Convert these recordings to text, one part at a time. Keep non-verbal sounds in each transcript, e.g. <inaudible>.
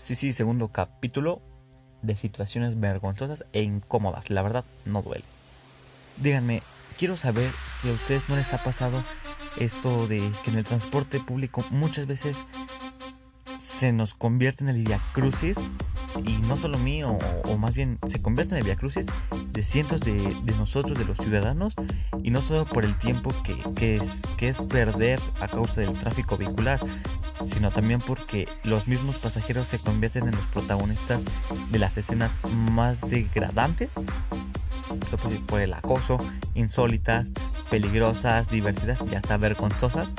Sí, sí, segundo capítulo de situaciones vergonzosas e incómodas. La verdad, no duele. Díganme, quiero saber si a ustedes no les ha pasado esto de que en el transporte público muchas veces se nos convierte en el Via Crucis y no solo mío, o, más bien se convierte en el Via Crucis de cientos de, nosotros, de los ciudadanos, y no solo por el tiempo que, es, que es perder a causa del tráfico vehicular, sino también porque los mismos pasajeros se convierten en los protagonistas de las escenas más degradantes por el acoso, insólitas, peligrosas, divertidas y hasta vergonzosas.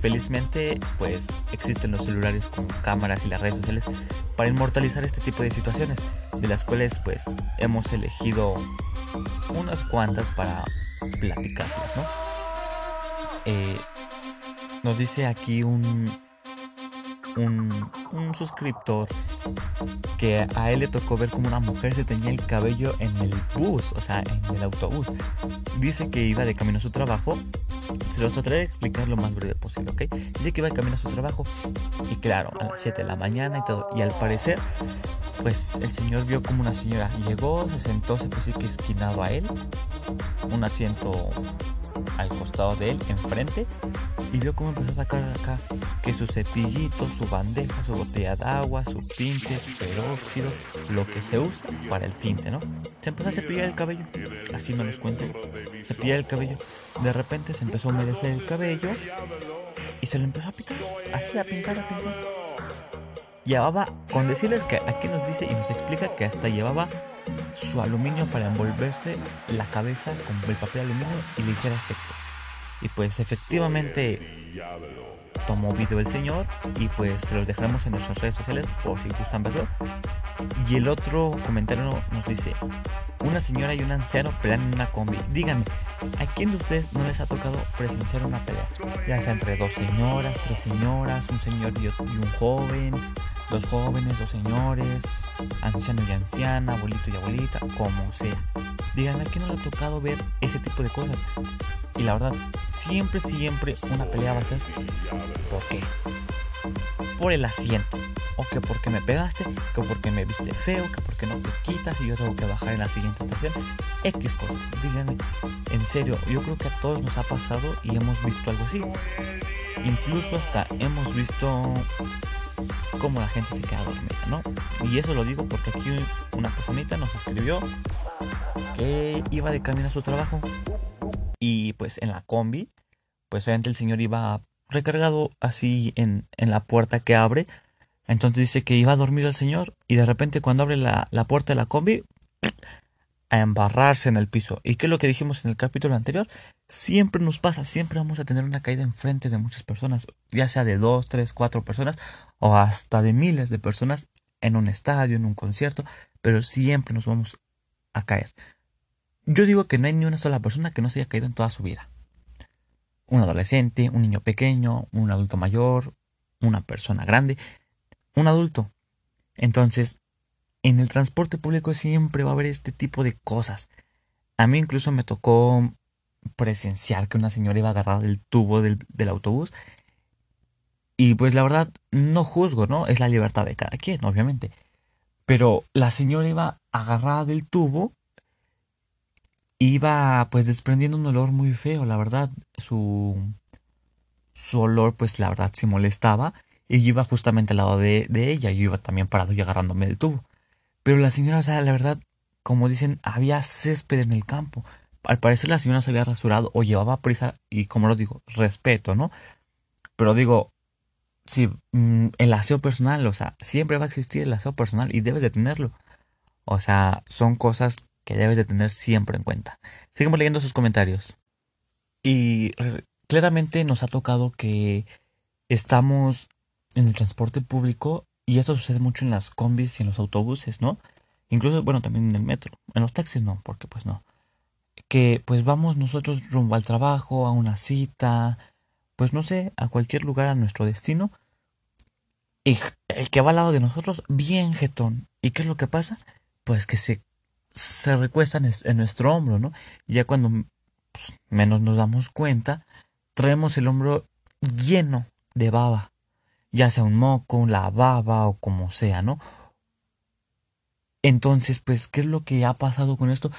Felizmente, pues existen los celulares con cámaras y las redes sociales para inmortalizar este tipo de situaciones, de las cuales pues hemos elegido unas cuantas para platicarlas, ¿no? Eh, nos dice aquí un, un, suscriptor que a él le tocó ver como una mujer se tenía el cabello en el bus, o sea, en el autobús. Dice que iba de camino a su trabajo. Se los trataré de explicar lo más breve posible, ¿ok? Dice que iba de camino a su trabajo. Y claro, a las 7 de la mañana y todo. Y al parecer, pues el señor vio como una señora llegó, se sentó, se puso que esquinado a él. Un asiento al costado de él, enfrente, y vio cómo empezó a sacar acá que su cepillito, su bandeja, su botella de agua, su tinte, su peróxido, lo que se usa para el tinte, ¿no? Se empezó a cepillar el cabello, así me los cuento, cepillar el cabello. De repente se empezó a humedecer el cabello y se lo empezó a pintar, así a pintar, a pintar. Llevaba, con decirles que aquí nos dice y nos explica que hasta llevaba su aluminio para envolverse la cabeza con el papel aluminio y le hiciera efecto. Y pues efectivamente tomó video el señor y pues se los dejaremos en nuestras redes sociales por si gustan verlo. Y el otro comentario nos dice, una señora y un anciano pelean en una combi. Díganme, ¿a quién de ustedes no les ha tocado presenciar una pelea? Ya sea entre dos señoras, tres señoras, un señor y un joven, dos jóvenes, dos señores, anciano y anciana, abuelito y abuelita, como sea. Díganme, ¿a quién no le ha tocado ver ese tipo de cosas? Y la verdad, siempre, siempre una pelea va a ser. ¿Por qué? Por el asiento. O que porque me pegaste, que porque me viste feo, que porque no te quitas y yo tengo que bajar en la siguiente estación. X cosas. Díganme, en serio, yo creo que a todos nos ha pasado y hemos visto algo así. Incluso hasta hemos visto cómo la gente se queda dormida, ¿no? Y eso lo digo porque aquí una personita nos escribió que iba de camino a su trabajo y pues en la combi, pues obviamente el señor iba recargado así en, la puerta que abre. Entonces dice que iba a dormir el señor y de repente cuando abre la, la puerta de la combi, a embarrarse en el piso. ¿Y qué es lo que dijimos en el capítulo anterior? Siempre nos pasa, siempre vamos a tener una caída enfrente de muchas personas, ya sea de dos, tres, cuatro personas o hasta de miles de personas en un estadio, en un concierto, pero siempre nos vamos a caer. Yo digo que no hay ni una sola persona que no se haya caído en toda su vida. Un adolescente, un niño pequeño, un adulto mayor, una persona grande, un adulto. Entonces, en el transporte público siempre va a haber este tipo de cosas. A mí incluso me tocó presenciar que una señora iba agarrada del tubo del, del autobús. Y pues la verdad, no juzgo, ¿no? Es la libertad de cada quien, obviamente. Pero la señora iba agarrada del tubo iba pues desprendiendo un olor muy feo, la verdad, su, su olor pues la verdad se molestaba y yo iba justamente al lado de, de ella, yo iba también parado y agarrándome del tubo. Pero la señora, o sea, la verdad, como dicen, había césped en el campo. Al parecer la señora se había rasurado o llevaba prisa y como lo digo, respeto, ¿no? Pero digo, si mm, el aseo personal, o sea, siempre va a existir el aseo personal y debes de tenerlo. O sea, son cosas que debes de tener siempre en cuenta. Seguimos leyendo sus comentarios. Y claramente nos ha tocado que estamos en el transporte público y esto sucede mucho en las combis y en los autobuses, ¿no? Incluso, bueno, también en el metro. En los taxis no, porque pues no. Que pues vamos nosotros rumbo al trabajo, a una cita, pues no sé, a cualquier lugar a nuestro destino. Y el que va al lado de nosotros, bien jetón. ¿Y qué es lo que pasa? Pues que se se recuesta en, nuestro hombro, ¿no? Ya cuando pues, menos nos damos cuenta, traemos el hombro lleno de baba. ya sea un moco, la baba o como sea, ¿no? Entonces, pues, ¿qué es lo que ha pasado con esto?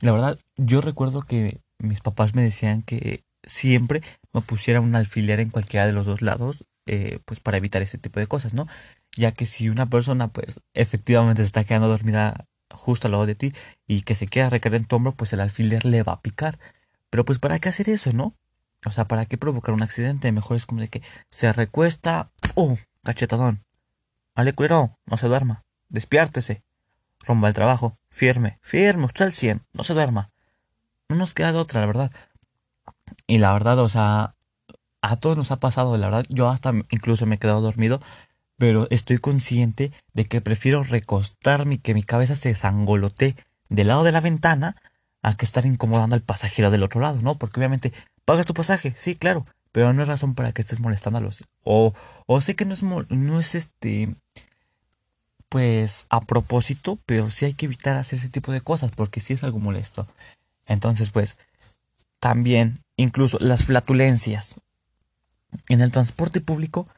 La verdad, yo recuerdo que mis papás me decían que siempre me pusiera un alfiler en cualquiera de los dos lados, eh, pues para evitar ese tipo de cosas, ¿no? Ya que si una persona, pues, efectivamente se está quedando dormida justo al lado de ti y que se queda recaer en tu hombro, pues el alfiler le va a picar. Pero pues, ¿para qué hacer eso, no? O sea, ¿para qué provocar un accidente? Mejor es como de que se recuesta, ¡oh! Cachetadón. Vale, cuero, no se duerma. Despiártese. Romba el trabajo. Firme, firme, usted al 100. No se duerma. No nos queda de otra, la verdad. Y la verdad, o sea, a todos nos ha pasado, la verdad. Yo hasta incluso me he quedado dormido. Pero estoy consciente de que prefiero recostarme y que mi cabeza se sangolote del lado de la ventana a que estar incomodando al pasajero del otro lado, ¿no? Porque obviamente pagas tu pasaje, sí, claro, pero no es razón para que estés molestando a los... O, o sé que no es, no es este... Pues a propósito, pero sí hay que evitar hacer ese tipo de cosas porque sí es algo molesto. Entonces, pues, también, incluso las flatulencias. En el transporte público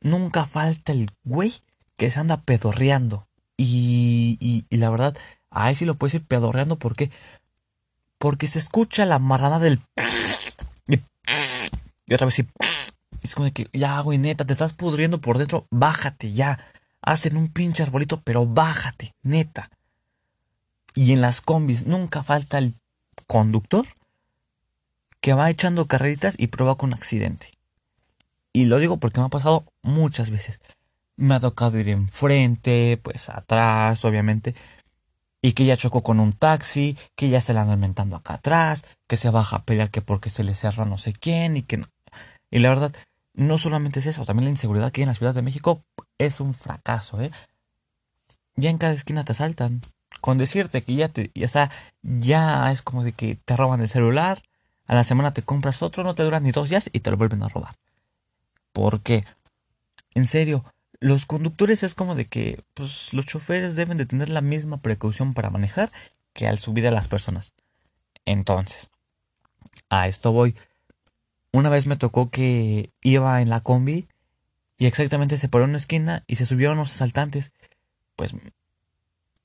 nunca falta el güey que se anda pedorreando. Y, y, la verdad, ahí sí lo puedes ir pedorreando porque porque se escucha la marrana del y, otra vez sí es como que ya güey neta te estás pudriendo por dentro bájate ya hacen un pinche arbolito pero bájate neta y en las combis nunca falta el conductor que va echando carreritas y provoca un accidente y lo digo porque me ha pasado muchas veces. Me ha tocado ir enfrente, pues atrás, obviamente. Y que ya chocó con un taxi, que ya se la anda inventando acá atrás, que se baja a pelear que porque se le cerra no sé quién y que Y la verdad, no solamente es eso, también la inseguridad que hay en la Ciudad de México es un fracaso, ¿eh? Ya en cada esquina te asaltan. Con decirte que ya te, o sea, ya es como de que te roban el celular, a la semana te compras otro, no te duran ni dos días y te lo vuelven a robar. Porque, en serio, los conductores es como de que pues, los choferes deben de tener la misma precaución para manejar que al subir a las personas. Entonces, a esto voy. Una vez me tocó que iba en la combi y exactamente se paró en una esquina y se subieron los asaltantes. Pues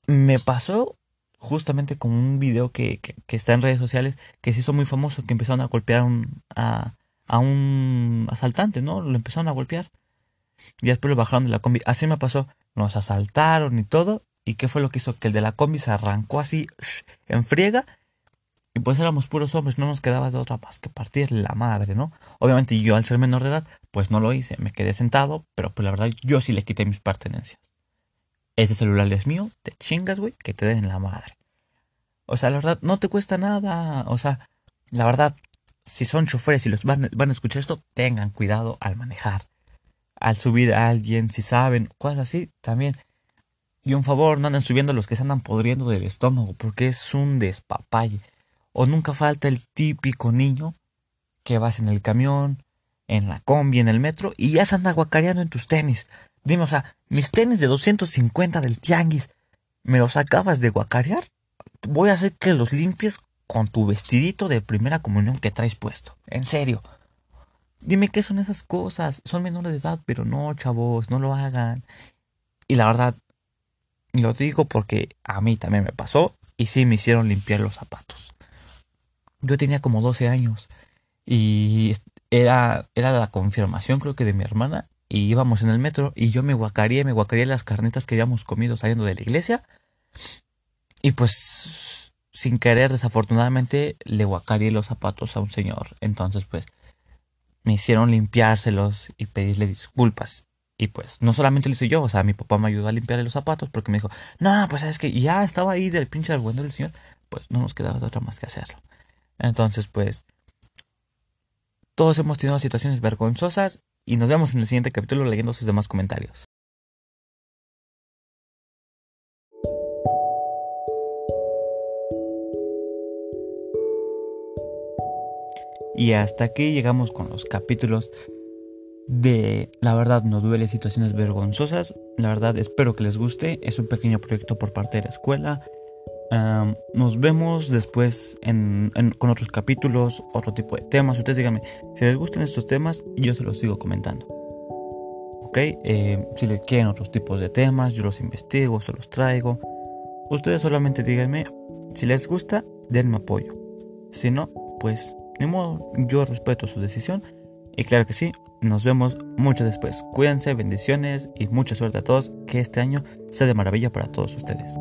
me pasó justamente con un video que, está en redes sociales que se hizo muy famoso, que empezaron a golpear un, a, a un asaltante, ¿no? Lo empezaron a golpear. Y después lo bajaron de la combi. Así me pasó. Nos asaltaron y todo. ¿Y qué fue lo que hizo? Que el de la combi se arrancó así <sniffs> en friega. Y pues éramos puros hombres, no nos quedaba de otra más que partir la madre, ¿no? Obviamente yo al ser menor de edad, pues no lo hice, me quedé sentado, pero pues la verdad yo sí le quité mis pertenencias. Ese celular es mío, te chingas, güey, que te den en la madre. O sea, la verdad, no te cuesta nada. O sea, la verdad, si son choferes y los van, van, a escuchar esto, tengan cuidado al manejar. Al subir a alguien, si saben, cosas así, también. Y un favor, no anden subiendo los que se andan podriendo del estómago, porque es un despapalle. O nunca falta el típico niño que vas en el camión, en la combi, en el metro, y ya se anda guacareando en tus tenis. Dime, o sea, mis tenis de 250 del tianguis, ¿me los acabas de guacarear? Voy a hacer que los limpies con tu vestidito de primera comunión que traes puesto. En serio. Dime qué son esas cosas. Son menores de edad, pero no, chavos, no lo hagan. Y la verdad, lo digo porque a mí también me pasó y sí me hicieron limpiar los zapatos. Yo tenía como 12 años y era, era la confirmación creo que de mi hermana y íbamos en el metro y yo me guacaría, me guacaría las carnitas que habíamos comido saliendo de la iglesia y pues sin querer, desafortunadamente, le guacarí los zapatos a un señor. Entonces, pues, me hicieron limpiárselos y pedirle disculpas. Y pues, no solamente lo hice yo, o sea, mi papá me ayudó a limpiarle los zapatos porque me dijo, no, pues es que ya estaba ahí del pinche argumento del señor, pues no nos quedaba otra más que hacerlo. Entonces, pues, todos hemos tenido situaciones vergonzosas y nos vemos en el siguiente capítulo leyendo sus demás comentarios. Y hasta aquí llegamos con los capítulos de La verdad no duele situaciones vergonzosas. La verdad espero que les guste. Es un pequeño proyecto por parte de la escuela. nos vemos después con otros capítulos, otro tipo de temas. Ustedes díganme, si les gustan estos temas, yo se los sigo comentando. ¿ok? Eh, si le quieren otros tipos de temas, yo los investigo, se los traigo. Ustedes solamente díganme, si les gusta, denme apoyo. Si no, pues ni modo, yo respeto su decisión. Y claro que sí, nos vemos mucho después. Cuídense, bendiciones y mucha suerte a todos. Que este año sea de maravilla para todos ustedes.